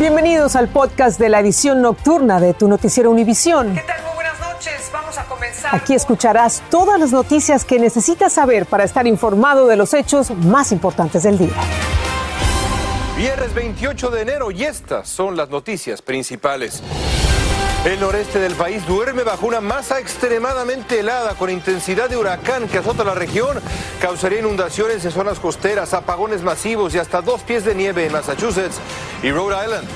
Bienvenidos al podcast de la edición nocturna de tu noticiero Univisión. ¿Qué tal? Muy buenas noches. Vamos a comenzar. Aquí escucharás todas las noticias que necesitas saber para estar informado de los hechos más importantes del día. Viernes 28 de enero y estas son las noticias principales. El noreste del país duerme bajo una masa extremadamente helada con intensidad de huracán que azota la región. Causaría inundaciones en zonas costeras, apagones masivos y hasta dos pies de nieve en Massachusetts y Rhode Island.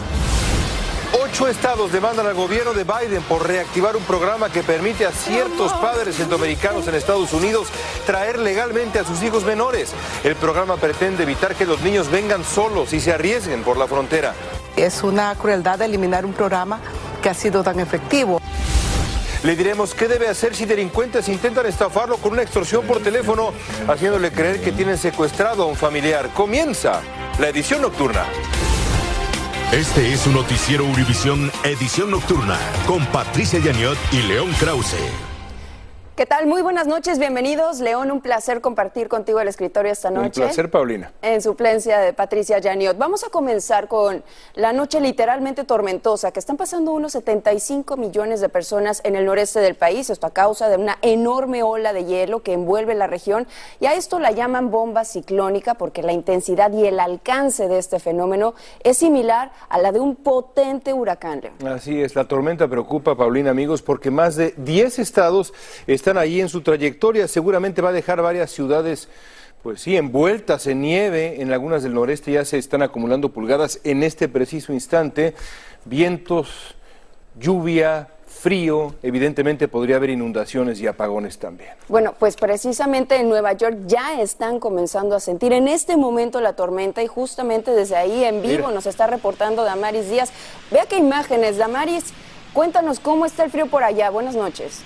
Ocho estados demandan al gobierno de Biden por reactivar un programa que permite a ciertos padres centroamericanos en Estados Unidos traer legalmente a sus hijos menores. El programa pretende evitar que los niños vengan solos y se arriesguen por la frontera. Es una crueldad eliminar un programa que ha sido tan efectivo. Le diremos qué debe hacer si delincuentes intentan estafarlo con una extorsión por teléfono, haciéndole creer que tienen secuestrado a un familiar. Comienza la edición nocturna. Este es un noticiero Univisión Edición Nocturna con Patricia Yaniot y León Krause. ¿Qué tal? Muy buenas noches, bienvenidos. León, un placer compartir contigo el escritorio esta noche. Un placer, Paulina. En suplencia de Patricia Yaniot. Vamos a comenzar con la noche literalmente tormentosa que están pasando unos 75 millones de personas en el noreste del país. Esto a causa de una enorme ola de hielo que envuelve la región. Y a esto la llaman bomba ciclónica porque la intensidad y el alcance de este fenómeno es similar a la de un potente huracán. León. Así es, la tormenta preocupa, Paulina, amigos, porque más de 10 estados están ahí en su trayectoria. Seguramente va a dejar varias ciudades, pues sí, envueltas en nieve. En algunas del noreste ya se están acumulando pulgadas en este preciso instante. Vientos, lluvia, frío, evidentemente podría haber inundaciones y apagones también. Bueno, pues precisamente en Nueva York ya están comenzando a sentir en este momento la tormenta y justamente desde ahí en vivo Mira. nos está reportando Damaris Díaz. Vea qué imágenes, Damaris. Cuéntanos cómo está el frío por allá. Buenas noches.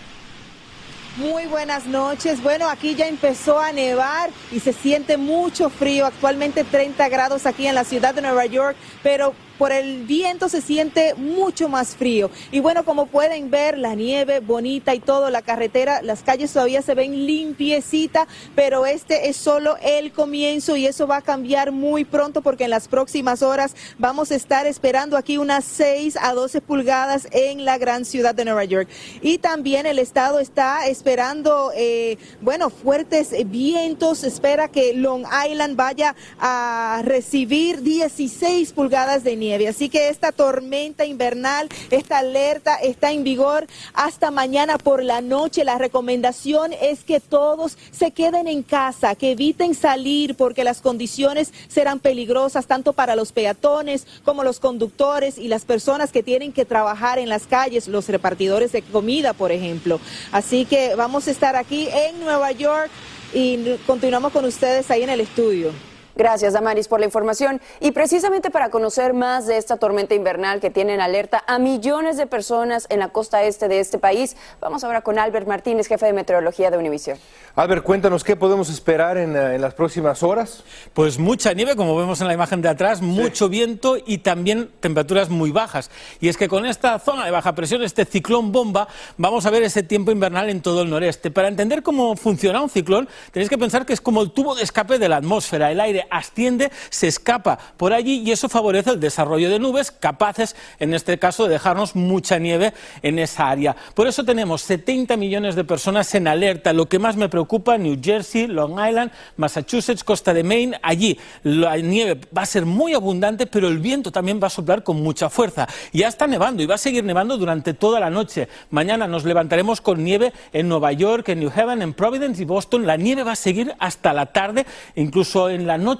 Muy buenas noches. Bueno, aquí ya empezó a nevar y se siente mucho frío. Actualmente 30 grados aquí en la ciudad de Nueva York, pero por el viento se siente mucho más frío. Y bueno, como pueden ver, la nieve bonita y todo, la carretera, las calles todavía se ven limpiecita, pero este es solo el comienzo y eso va a cambiar muy pronto porque en las próximas horas vamos a estar esperando aquí unas 6 a 12 pulgadas en la gran ciudad de Nueva York. Y también el estado está esperando, eh, bueno, fuertes vientos, espera que Long Island vaya a recibir 16 pulgadas de nieve. Así que esta tormenta invernal, esta alerta está en vigor hasta mañana por la noche. La recomendación es que todos se queden en casa, que eviten salir porque las condiciones serán peligrosas tanto para los peatones como los conductores y las personas que tienen que trabajar en las calles, los repartidores de comida, por ejemplo. Así que vamos a estar aquí en Nueva York y continuamos con ustedes ahí en el estudio. Gracias, Damaris, por la información. Y precisamente para conocer más de esta tormenta invernal que tiene en alerta a millones de personas en la costa este de este país, vamos ahora con Albert Martínez, jefe de meteorología de Univisión. Albert, cuéntanos qué podemos esperar en, eh, en las próximas horas. Pues mucha nieve, como vemos en la imagen de atrás, mucho viento y también temperaturas muy bajas. Y es que con esta zona de baja presión, este ciclón bomba, vamos a ver ese tiempo invernal en todo el noreste. Para entender cómo funciona un ciclón, tenéis que pensar que es como el tubo de escape de la atmósfera. El aire asciende, se escapa por allí y eso favorece el desarrollo de nubes capaces, en este caso, de dejarnos mucha nieve en esa área. Por eso tenemos 70 millones de personas en alerta. Lo que más me preocupa, New Jersey, Long Island, Massachusetts, costa de Maine, allí la nieve va a ser muy abundante, pero el viento también va a soplar con mucha fuerza. Ya está nevando y va a seguir nevando durante toda la noche. Mañana nos levantaremos con nieve en Nueva York, en New Haven, en Providence y Boston. La nieve va a seguir hasta la tarde, incluso en la noche,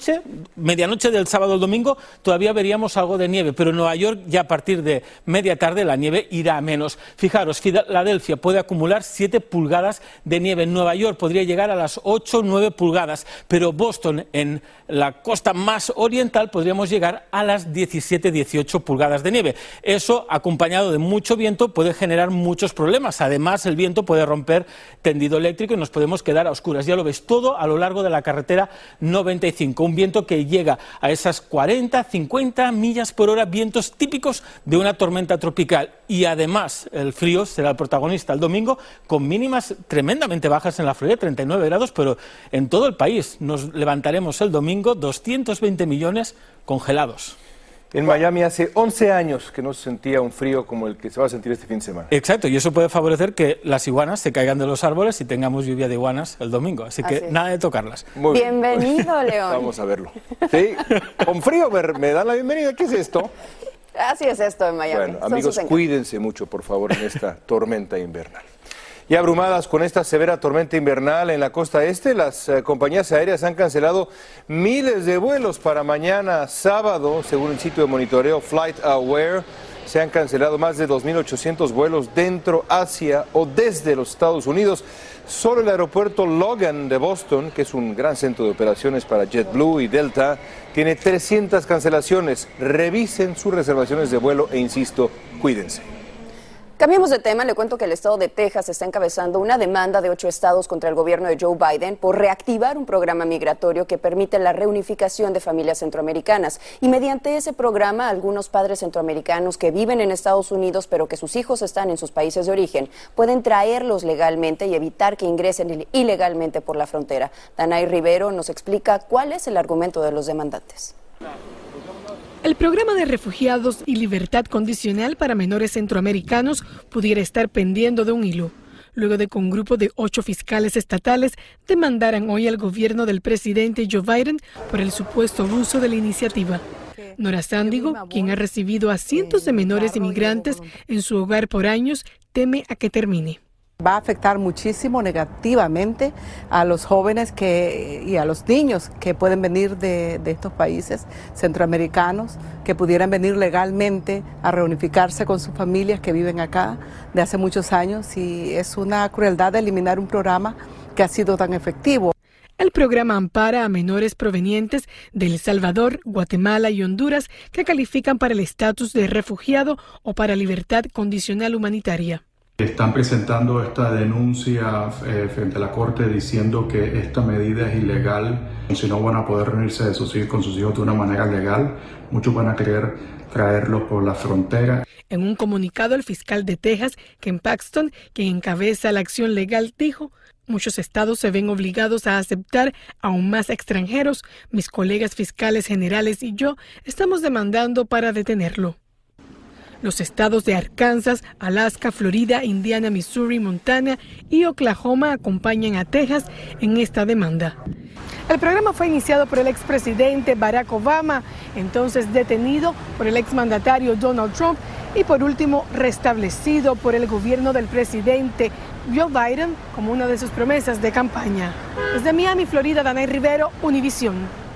medianoche del sábado al domingo, todavía veríamos algo de nieve, pero en Nueva York ya a partir de media tarde la nieve irá a menos. Fijaros, Filadelfia puede acumular 7 pulgadas de nieve. En Nueva York podría llegar a las 8 o 9 pulgadas, pero Boston, en la costa más oriental, podríamos llegar a las 17-18 pulgadas de nieve. Eso, acompañado de mucho viento, puede generar muchos problemas. Además, el viento puede romper tendido eléctrico y nos podemos quedar a oscuras. Ya lo ves todo a lo largo de la carretera 95. Un viento que llega a esas 40, 50 millas por hora, vientos típicos de una tormenta tropical. Y además, el frío será el protagonista el domingo, con mínimas tremendamente bajas en la Florida, 39 grados, pero en todo el país nos levantaremos el domingo 220 millones congelados. En Miami hace 11 años que no se sentía un frío como el que se va a sentir este fin de semana. Exacto, y eso puede favorecer que las iguanas se caigan de los árboles y tengamos lluvia de iguanas el domingo. Así que Así nada de tocarlas. Muy bien. Bienvenido, León. Vamos a verlo. Sí, con frío me, me dan la bienvenida. ¿Qué es esto? Así es esto en Miami. Bueno, Son amigos, cuídense mucho, por favor, en esta tormenta invernal. Y abrumadas con esta severa tormenta invernal en la costa este, las eh, compañías aéreas han cancelado miles de vuelos para mañana sábado, según el sitio de monitoreo Flight Aware. Se han cancelado más de 2.800 vuelos dentro, hacia o desde los Estados Unidos. Solo el aeropuerto Logan de Boston, que es un gran centro de operaciones para JetBlue y Delta, tiene 300 cancelaciones. Revisen sus reservaciones de vuelo e insisto, cuídense. Cambiemos de tema, le cuento que el estado de Texas está encabezando una demanda de ocho estados contra el gobierno de Joe Biden por reactivar un programa migratorio que permite la reunificación de familias centroamericanas. Y mediante ese programa, algunos padres centroamericanos que viven en Estados Unidos pero que sus hijos están en sus países de origen pueden traerlos legalmente y evitar que ingresen ilegalmente por la frontera. Danay Rivero nos explica cuál es el argumento de los demandantes. El programa de refugiados y libertad condicional para menores centroamericanos pudiera estar pendiendo de un hilo, luego de que un grupo de ocho fiscales estatales demandaran hoy al gobierno del presidente Joe Biden por el supuesto abuso de la iniciativa. Nora Sándigo, quien ha recibido a cientos de menores inmigrantes en su hogar por años, teme a que termine. Va a afectar muchísimo negativamente a los jóvenes que, y a los niños que pueden venir de, de estos países centroamericanos, que pudieran venir legalmente a reunificarse con sus familias que viven acá de hace muchos años y es una crueldad eliminar un programa que ha sido tan efectivo. El programa ampara a menores provenientes de El Salvador, Guatemala y Honduras que califican para el estatus de refugiado o para libertad condicional humanitaria. Están presentando esta denuncia eh, frente a la Corte diciendo que esta medida es ilegal, si no van a poder reunirse de sus hijos, con sus hijos de una manera legal, muchos van a querer traerlos por la frontera. En un comunicado, el fiscal de Texas, Ken Paxton, quien encabeza la acción legal, dijo, muchos estados se ven obligados a aceptar aún más extranjeros. Mis colegas fiscales generales y yo estamos demandando para detenerlo. Los estados de Arkansas, Alaska, Florida, Indiana, Missouri, Montana y Oklahoma acompañan a Texas en esta demanda. El programa fue iniciado por el expresidente Barack Obama, entonces detenido por el exmandatario Donald Trump y por último restablecido por el gobierno del presidente Joe Biden como una de sus promesas de campaña. Desde Miami, Florida, Danay Rivero, Univisión.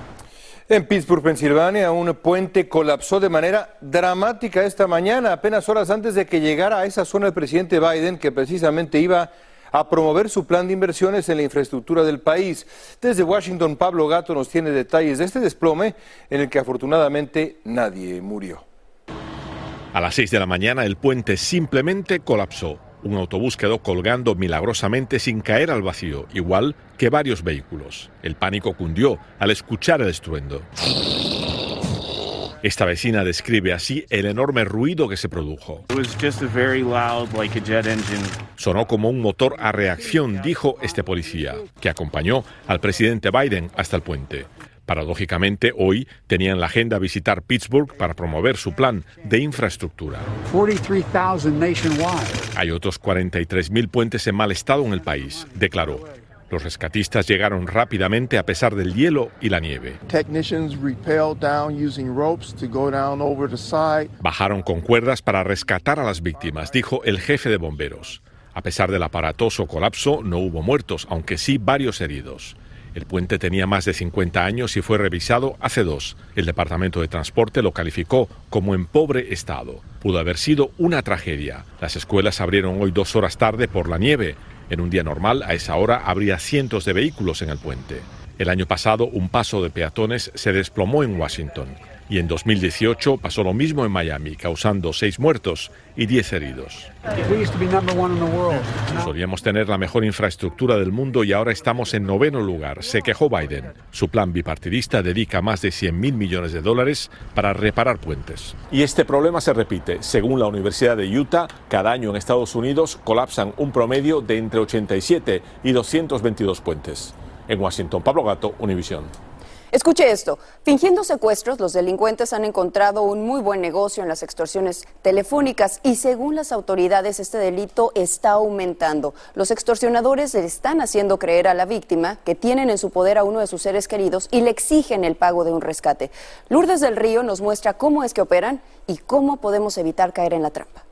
En Pittsburgh, Pensilvania, un puente colapsó de manera dramática esta mañana, apenas horas antes de que llegara a esa zona el presidente Biden, que precisamente iba a promover su plan de inversiones en la infraestructura del país. Desde Washington, Pablo Gato nos tiene detalles de este desplome en el que afortunadamente nadie murió. A las 6 de la mañana el puente simplemente colapsó. Un autobús quedó colgando milagrosamente sin caer al vacío, igual que varios vehículos. El pánico cundió al escuchar el estruendo. Esta vecina describe así el enorme ruido que se produjo. Sonó como un motor a reacción, dijo este policía, que acompañó al presidente Biden hasta el puente. Paradójicamente, hoy tenían la agenda visitar Pittsburgh para promover su plan de infraestructura. Hay otros 43.000 puentes en mal estado en el país, declaró. Los rescatistas llegaron rápidamente a pesar del hielo y la nieve. Bajaron con cuerdas para rescatar a las víctimas, dijo el jefe de bomberos. A pesar del aparatoso colapso, no hubo muertos, aunque sí varios heridos. El puente tenía más de 50 años y fue revisado hace dos. El Departamento de Transporte lo calificó como en pobre estado. Pudo haber sido una tragedia. Las escuelas abrieron hoy dos horas tarde por la nieve. En un día normal, a esa hora, habría cientos de vehículos en el puente. El año pasado, un paso de peatones se desplomó en Washington. Y en 2018 pasó lo mismo en Miami, causando seis muertos y diez heridos. Solíamos tener la mejor infraestructura del mundo y ahora estamos en noveno lugar, se quejó Biden. Su plan bipartidista dedica más de 100 mil millones de dólares para reparar puentes. Y este problema se repite. Según la Universidad de Utah, cada año en Estados Unidos colapsan un promedio de entre 87 y 222 puentes. En Washington, Pablo Gato, Univisión. Escuche esto. Fingiendo secuestros, los delincuentes han encontrado un muy buen negocio en las extorsiones telefónicas y según las autoridades este delito está aumentando. Los extorsionadores le están haciendo creer a la víctima que tienen en su poder a uno de sus seres queridos y le exigen el pago de un rescate. Lourdes del Río nos muestra cómo es que operan y cómo podemos evitar caer en la trampa.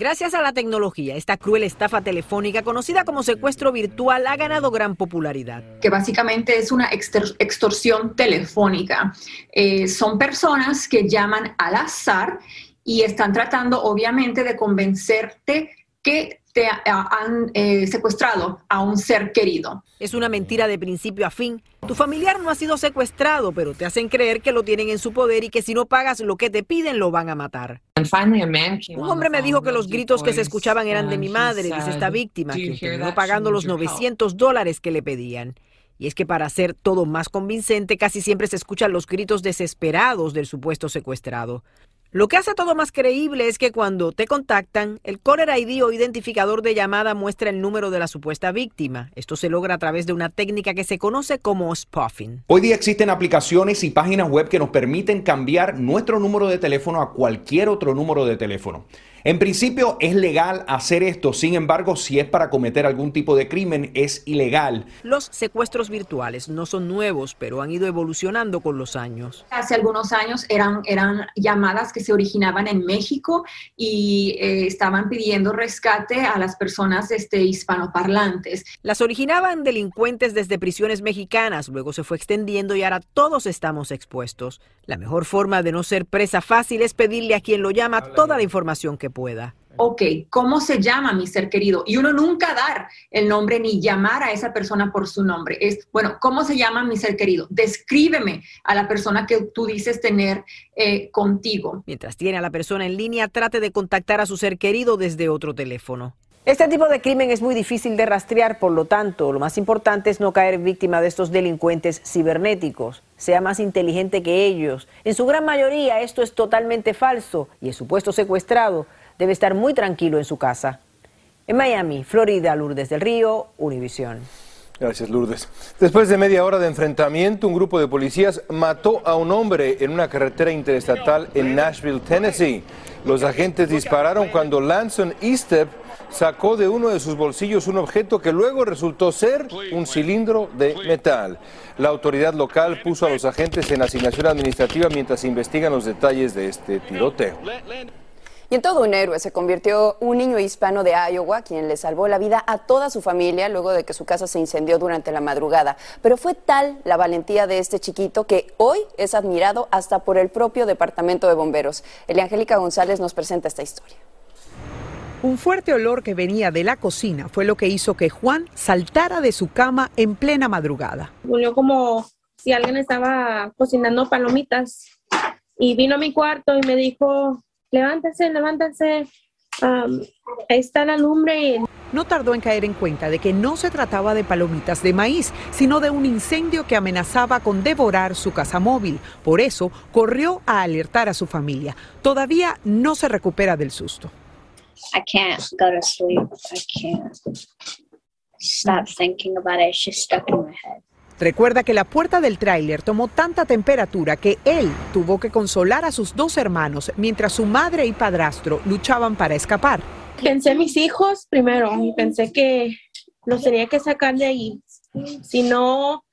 Gracias a la tecnología, esta cruel estafa telefónica conocida como secuestro virtual ha ganado gran popularidad. Que básicamente es una extorsión telefónica. Eh, son personas que llaman al azar y están tratando obviamente de convencerte que te han eh, secuestrado a un ser querido. Es una mentira de principio a fin. Tu familiar no ha sido secuestrado, pero te hacen creer que lo tienen en su poder y que si no pagas lo que te piden lo van a matar. Un hombre me dijo que los gritos que se escuchaban eran de mi madre, dice esta víctima, que terminó pagando los 900 dólares que le pedían. Y es que para hacer todo más convincente, casi siempre se escuchan los gritos desesperados del supuesto secuestrado. Lo que hace todo más creíble es que cuando te contactan, el caller ID o identificador de llamada muestra el número de la supuesta víctima. Esto se logra a través de una técnica que se conoce como spoofing. Hoy día existen aplicaciones y páginas web que nos permiten cambiar nuestro número de teléfono a cualquier otro número de teléfono. En principio es legal hacer esto, sin embargo, si es para cometer algún tipo de crimen, es ilegal. Los secuestros virtuales no son nuevos, pero han ido evolucionando con los años. Hace algunos años eran, eran llamadas que se originaban en México y eh, estaban pidiendo rescate a las personas este, hispanoparlantes. Las originaban delincuentes desde prisiones mexicanas, luego se fue extendiendo y ahora todos estamos expuestos. La mejor forma de no ser presa fácil es pedirle a quien lo llama toda la información que pueda. Ok, ¿cómo se llama mi ser querido? Y uno nunca dar el nombre ni llamar a esa persona por su nombre. Es, bueno, ¿cómo se llama mi ser querido? Descríbeme a la persona que tú dices tener eh, contigo. Mientras tiene a la persona en línea, trate de contactar a su ser querido desde otro teléfono. Este tipo de crimen es muy difícil de rastrear, por lo tanto, lo más importante es no caer víctima de estos delincuentes cibernéticos. Sea más inteligente que ellos. En su gran mayoría esto es totalmente falso y el supuesto secuestrado debe estar muy tranquilo en su casa. En Miami, Florida, Lourdes del Río, Univisión. Gracias, Lourdes. Después de media hora de enfrentamiento, un grupo de policías mató a un hombre en una carretera interestatal en Nashville, Tennessee. Los agentes dispararon cuando Lanson Eastep sacó de uno de sus bolsillos un objeto que luego resultó ser un cilindro de metal. La autoridad local puso a los agentes en asignación administrativa mientras investigan los detalles de este tiroteo. Y en todo un héroe se convirtió un niño hispano de Iowa, quien le salvó la vida a toda su familia luego de que su casa se incendió durante la madrugada. Pero fue tal la valentía de este chiquito que hoy es admirado hasta por el propio Departamento de Bomberos. Eliangélica González nos presenta esta historia. Un fuerte olor que venía de la cocina fue lo que hizo que Juan saltara de su cama en plena madrugada. Murió como si alguien estaba cocinando palomitas y vino a mi cuarto y me dijo, levántense, levántense, ahí está la lumbre. No tardó en caer en cuenta de que no se trataba de palomitas de maíz, sino de un incendio que amenazaba con devorar su casa móvil. Por eso corrió a alertar a su familia. Todavía no se recupera del susto. I can't go to sleep. I can't stop thinking about it. It's just stuck in my head. Recuerda que la puerta del tráiler tomó tanta temperatura que él tuvo que consolar a sus dos hermanos mientras su madre y padrastro luchaban para escapar. Pensé en mis hijos primero y pensé que los tenía que sacar de ahí. Si no,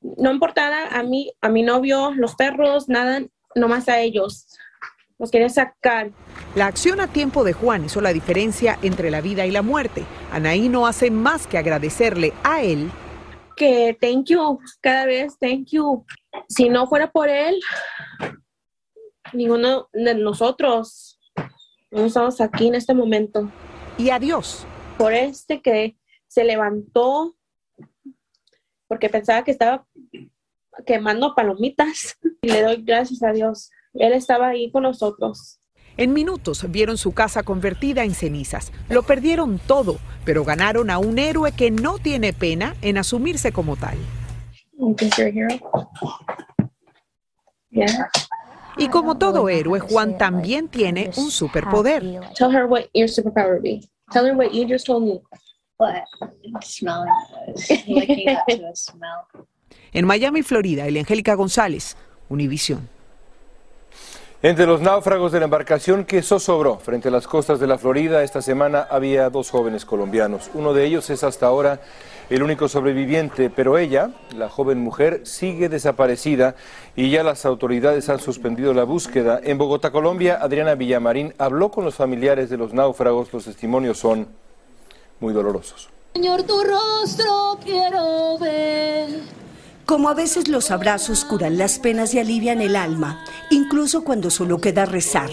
no importaba a mí, a mi novio, los perros, nada, nomás a ellos. Los quería sacar. La acción a tiempo de Juan hizo la diferencia entre la vida y la muerte. Anaí no hace más que agradecerle a él. Que thank you, cada vez thank you. Si no fuera por él, ninguno de nosotros no estamos aquí en este momento. Y adiós. Por este que se levantó, porque pensaba que estaba quemando palomitas. Y le doy gracias a Dios. Él estaba ahí con nosotros. En minutos vieron su casa convertida en cenizas. Lo perdieron todo, pero ganaron a un héroe que no tiene pena en asumirse como tal. Y como todo héroe, Juan también tiene un superpoder. Tell her what your superpower would be. Tell her what you just told me. What? Smelling. Looking up to a smell. En Miami, Florida, Angélica González, Univisión. Entre los náufragos de la embarcación que zozobró frente a las costas de la Florida esta semana había dos jóvenes colombianos. Uno de ellos es hasta ahora el único sobreviviente, pero ella, la joven mujer, sigue desaparecida y ya las autoridades han suspendido la búsqueda. En Bogotá, Colombia, Adriana Villamarín habló con los familiares de los náufragos. Los testimonios son muy dolorosos. Señor, tu rostro quiero ver. Como a veces los abrazos curan las penas y alivian el alma, incluso cuando solo queda rezar.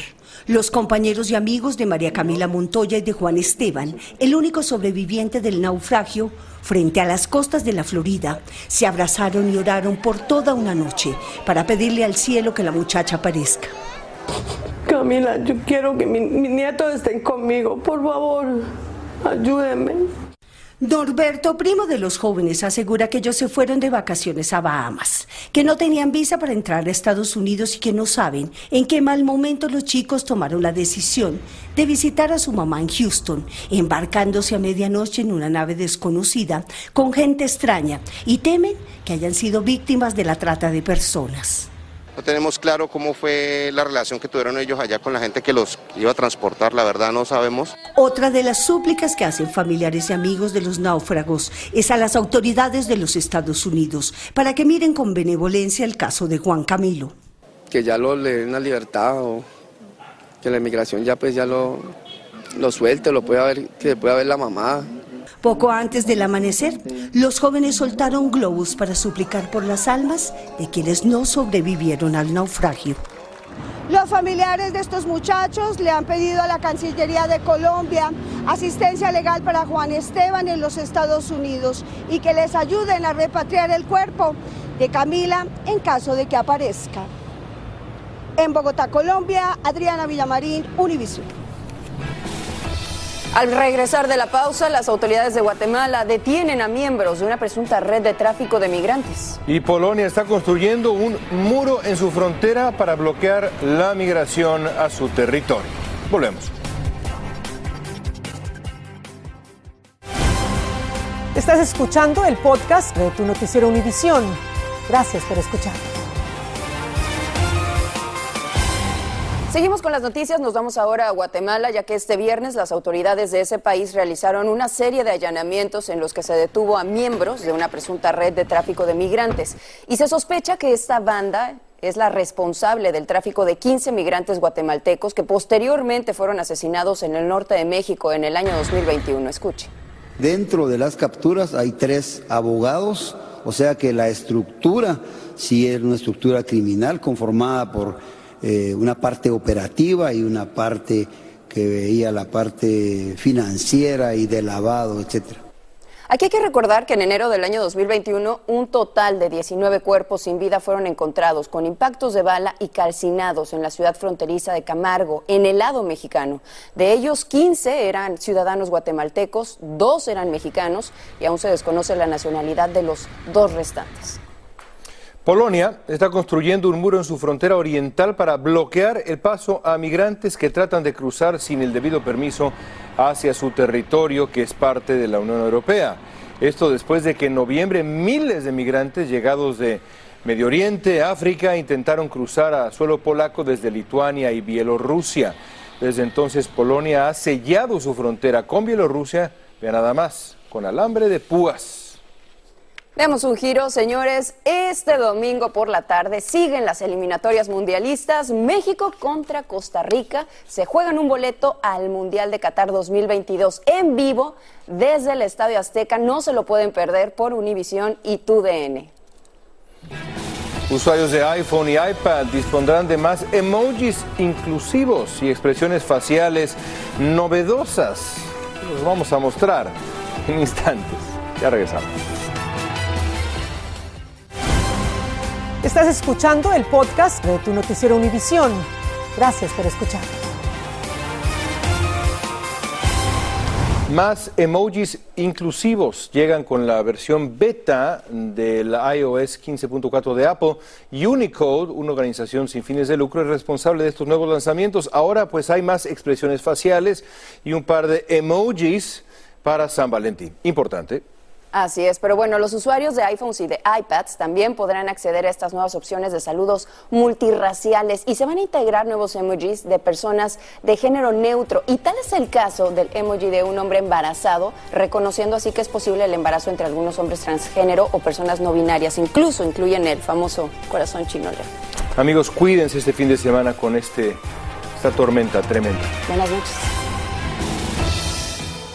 Los compañeros y amigos de María Camila Montoya y de Juan Esteban, el único sobreviviente del naufragio, frente a las costas de la Florida, se abrazaron y oraron por toda una noche para pedirle al cielo que la muchacha aparezca. Camila, yo quiero que mi, nieto esté conmigo, por favor, ayúdenme. Norberto, primo de los jóvenes, asegura que ellos se fueron de vacaciones a Bahamas, que no tenían visa para entrar a Estados Unidos y que no saben en qué mal momento los chicos tomaron la decisión de visitar a su mamá en Houston, embarcándose a medianoche en una nave desconocida con gente extraña y temen que hayan sido víctimas de la trata de personas. No tenemos claro cómo fue la relación que tuvieron ellos allá con la gente que los iba a transportar, la verdad no sabemos. Otra de las súplicas que hacen familiares y amigos de los náufragos es a las autoridades de los Estados Unidos para que miren con benevolencia el caso de Juan Camilo. Que ya lo le den la libertad o que la inmigración ya pues ya lo, lo suelte, lo pueda ver, que pueda ver la mamá. Poco antes del amanecer, los jóvenes soltaron globos para suplicar por las almas de quienes no sobrevivieron al naufragio. Los familiares de estos muchachos le han pedido a la Cancillería de Colombia asistencia legal para Juan Esteban en los Estados Unidos y que les ayuden a repatriar el cuerpo de Camila en caso de que aparezca. En Bogotá, Colombia, Adriana Villamarín, Univision. Al regresar de la pausa, las autoridades de Guatemala detienen a miembros de una presunta red de tráfico de migrantes. Y Polonia está construyendo un muro en su frontera para bloquear la migración a su territorio. Volvemos. Estás escuchando el podcast de tu noticiero Univisión. Gracias por escuchar. Seguimos con las noticias, nos vamos ahora a Guatemala, ya que este viernes las autoridades de ese país realizaron una serie de allanamientos en los que se detuvo a miembros de una presunta red de tráfico de migrantes. Y se sospecha que esta banda es la responsable del tráfico de 15 migrantes guatemaltecos que posteriormente fueron asesinados en el norte de México en el año 2021. Escuche. Dentro de las capturas hay tres abogados, o sea que la estructura sí es una estructura criminal conformada por eh, una parte operativa y una parte que veía la parte financiera y de lavado, etcétera. Aquí hay que recordar que en enero del año 2021 un total de 19 cuerpos sin vida fueron encontrados con impactos de bala y calcinados en la ciudad fronteriza de Camargo, en el lado mexicano. De ellos, 15 eran ciudadanos guatemaltecos, dos eran mexicanos y aún se desconoce la nacionalidad de los dos restantes. Polonia está construyendo un muro en su frontera oriental para bloquear el paso a migrantes que tratan de cruzar sin el debido permiso hacia su territorio, que es parte de la Unión Europea. Esto después de que en noviembre miles de migrantes llegados de Medio Oriente, África, intentaron cruzar a suelo polaco desde Lituania y Bielorrusia. Desde entonces Polonia ha sellado su frontera con Bielorrusia, vea nada más, con alambre de púas. Demos un giro, señores. Este domingo por la tarde siguen las eliminatorias mundialistas. México contra Costa Rica. Se juegan un boleto al Mundial de Qatar 2022 en vivo desde el Estadio Azteca. No se lo pueden perder por Univisión y TUDN. Usuarios de iPhone y iPad dispondrán de más emojis inclusivos y expresiones faciales novedosas. Los vamos a mostrar en instantes. Ya regresamos. Estás escuchando el podcast de tu noticiero Univisión. Gracias por escuchar. Más emojis inclusivos llegan con la versión beta del iOS 15.4 de Apple. Unicode, una organización sin fines de lucro, es responsable de estos nuevos lanzamientos. Ahora pues hay más expresiones faciales y un par de emojis para San Valentín. Importante. Así es, pero bueno, los usuarios de iPhones y de iPads también podrán acceder a estas nuevas opciones de saludos multirraciales y se van a integrar nuevos emojis de personas de género neutro. Y tal es el caso del emoji de un hombre embarazado, reconociendo así que es posible el embarazo entre algunos hombres transgénero o personas no binarias. Incluso incluyen el famoso corazón chino. Amigos, cuídense este fin de semana con este, esta tormenta tremenda. Buenas noches.